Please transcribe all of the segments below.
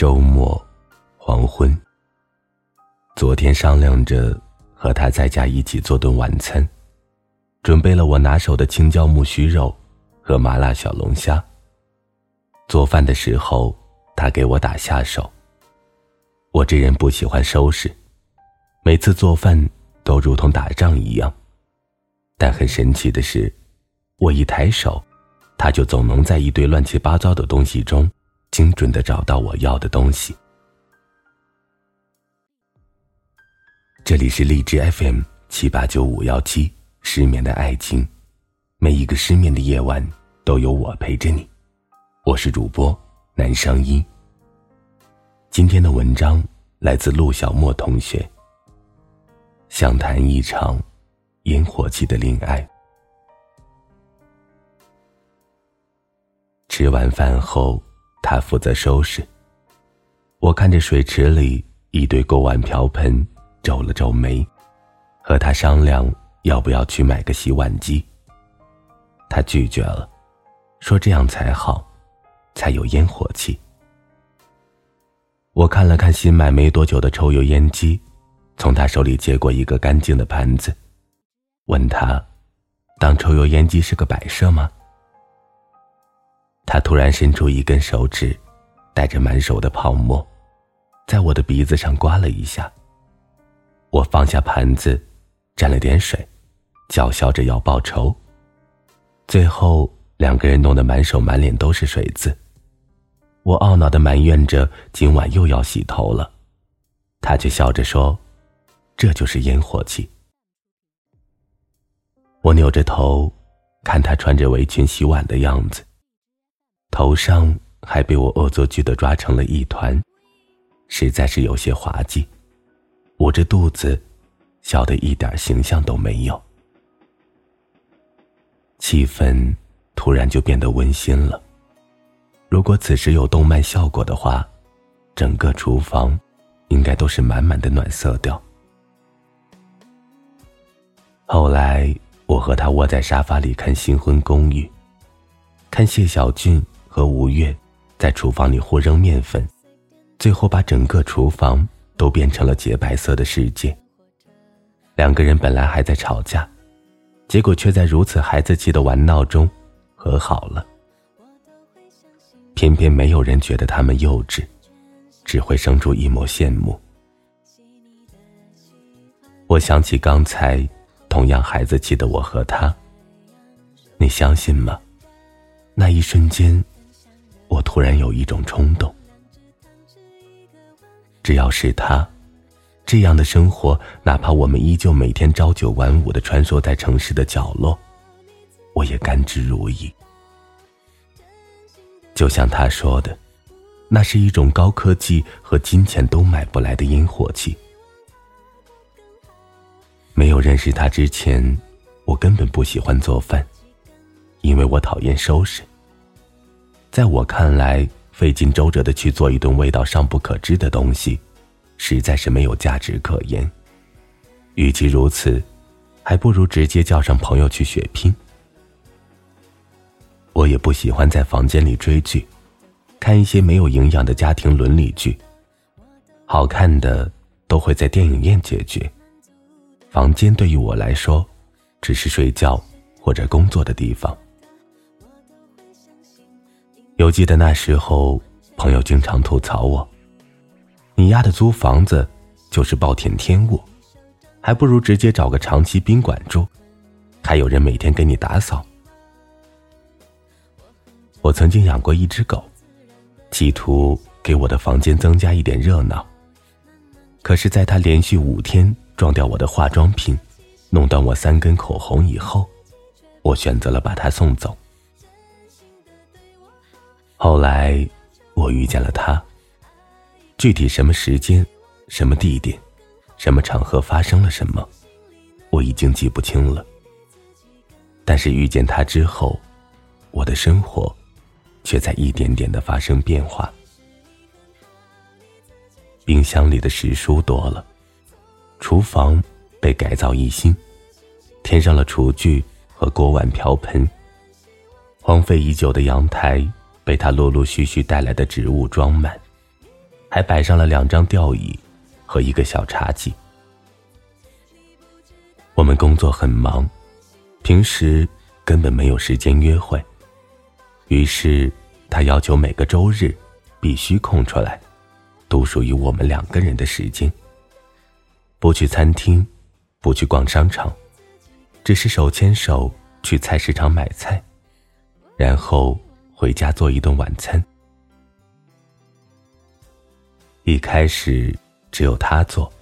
周末，黄昏。昨天商量着和他在家一起做顿晚餐，准备了我拿手的青椒木须肉和麻辣小龙虾。做饭的时候，他给我打下手。我这人不喜欢收拾，每次做饭都如同打仗一样。但很神奇的是，我一抬手，他就总能在一堆乱七八糟的东西中。精准的找到我要的东西。这里是荔枝 FM 七八九五幺七，失眠的爱情，每一个失眠的夜晚都有我陪着你。我是主播南商一。今天的文章来自陆小莫同学。想谈一场烟火气的恋爱。吃完饭后。他负责收拾。我看着水池里一堆锅碗瓢盆，皱了皱眉，和他商量要不要去买个洗碗机。他拒绝了，说这样才好，才有烟火气。我看了看新买没多久的抽油烟机，从他手里接过一个干净的盘子，问他：“当抽油烟机是个摆设吗？”他突然伸出一根手指，带着满手的泡沫，在我的鼻子上刮了一下。我放下盘子，沾了点水，叫嚣着要报仇。最后两个人弄得满手满脸都是水渍。我懊恼的埋怨着今晚又要洗头了，他却笑着说：“这就是烟火气。”我扭着头，看他穿着围裙洗碗的样子。头上还被我恶作剧的抓成了一团，实在是有些滑稽。捂着肚子，笑得一点形象都没有。气氛突然就变得温馨了。如果此时有动漫效果的话，整个厨房应该都是满满的暖色调。后来，我和他窝在沙发里看《新婚公寓》，看谢小俊。和吴越在厨房里互扔面粉，最后把整个厨房都变成了洁白色的世界。两个人本来还在吵架，结果却在如此孩子气的玩闹中和好了。偏偏没有人觉得他们幼稚，只会生出一抹羡慕。我想起刚才同样孩子气的我和他，你相信吗？那一瞬间。突然有一种冲动，只要是他，这样的生活，哪怕我们依旧每天朝九晚五的穿梭在城市的角落，我也甘之如饴。就像他说的，那是一种高科技和金钱都买不来的烟火气。没有认识他之前，我根本不喜欢做饭，因为我讨厌收拾。在我看来，费尽周折的去做一顿味道尚不可知的东西，实在是没有价值可言。与其如此，还不如直接叫上朋友去血拼。我也不喜欢在房间里追剧，看一些没有营养的家庭伦理剧。好看的都会在电影院解决，房间对于我来说，只是睡觉或者工作的地方。犹记得那时候，朋友经常吐槽我：“你丫的租房子就是暴殄天物，还不如直接找个长期宾馆住，还有人每天给你打扫。”我曾经养过一只狗，企图给我的房间增加一点热闹。可是，在它连续五天撞掉我的化妆品，弄断我三根口红以后，我选择了把它送走。后来，我遇见了他。具体什么时间、什么地点、什么场合发生了什么，我已经记不清了。但是遇见他之后，我的生活却在一点点的发生变化。冰箱里的食蔬多了，厨房被改造一新，添上了厨具和锅碗瓢盆。荒废已久的阳台。被他陆陆续续带来的植物装满，还摆上了两张吊椅和一个小茶几。我们工作很忙，平时根本没有时间约会，于是他要求每个周日必须空出来，独属于我们两个人的时间。不去餐厅，不去逛商场，只是手牵手去菜市场买菜，然后回家做一顿晚餐。一开始只有他做，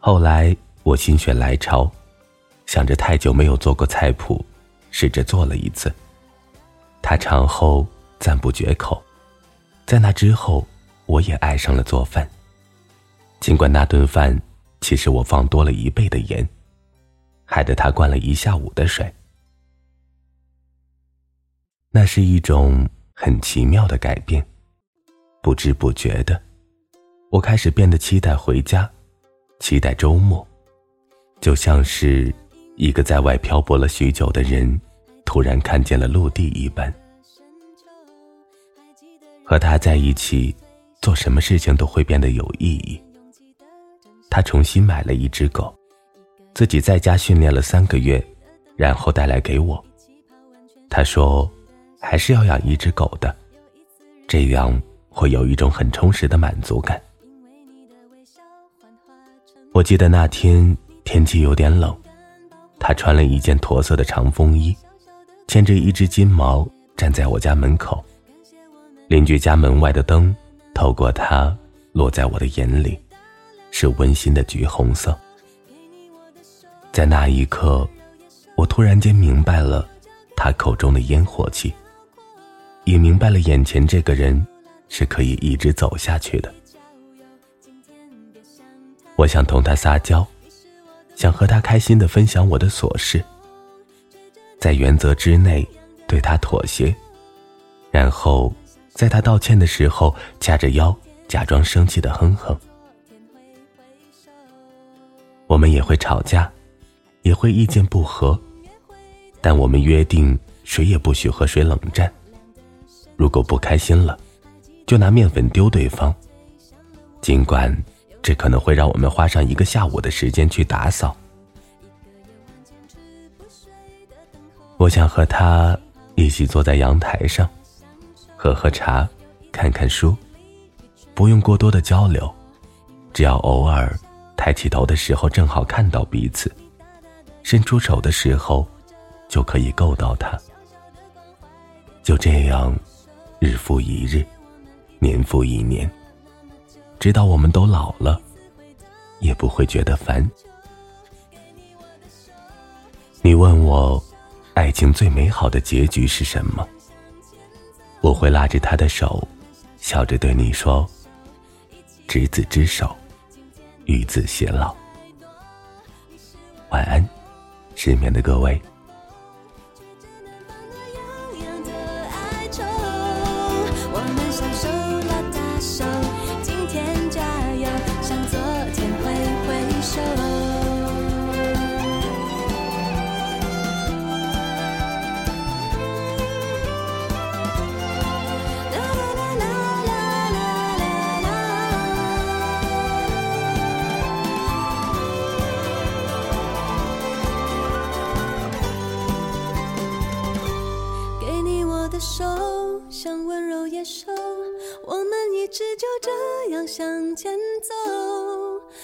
后来我心血来潮，想着太久没有做过菜谱，试着做了一次。他尝后赞不绝口，在那之后，我也爱上了做饭。尽管那顿饭。其实我放多了一倍的盐，害得他灌了一下午的水。那是一种很奇妙的改变，不知不觉的，我开始变得期待回家，期待周末，就像是一个在外漂泊了许久的人，突然看见了陆地一般。和他在一起，做什么事情都会变得有意义。他重新买了一只狗，自己在家训练了三个月，然后带来给我。他说：“还是要养一只狗的，这样会有一种很充实的满足感。”我记得那天天气有点冷，他穿了一件驼色的长风衣，牵着一只金毛站在我家门口。邻居家门外的灯透过他，落在我的眼里。是温馨的橘红色。在那一刻，我突然间明白了他口中的烟火气，也明白了眼前这个人是可以一直走下去的。我想同他撒娇，想和他开心的分享我的琐事，在原则之内对他妥协，然后在他道歉的时候掐着腰，假装生气的哼哼。我们也会吵架，也会意见不合，但我们约定谁也不许和谁冷战。如果不开心了，就拿面粉丢对方。尽管这可能会让我们花上一个下午的时间去打扫。我想和他一起坐在阳台上，喝喝茶，看看书，不用过多的交流，只要偶尔。抬起头的时候，正好看到彼此；伸出手的时候，就可以够到他。就这样，日复一日，年复一年，直到我们都老了，也不会觉得烦。你问我，爱情最美好的结局是什么？我会拉着他的手，笑着对你说：“执子之手。”与子偕老，晚安，失眠的各位。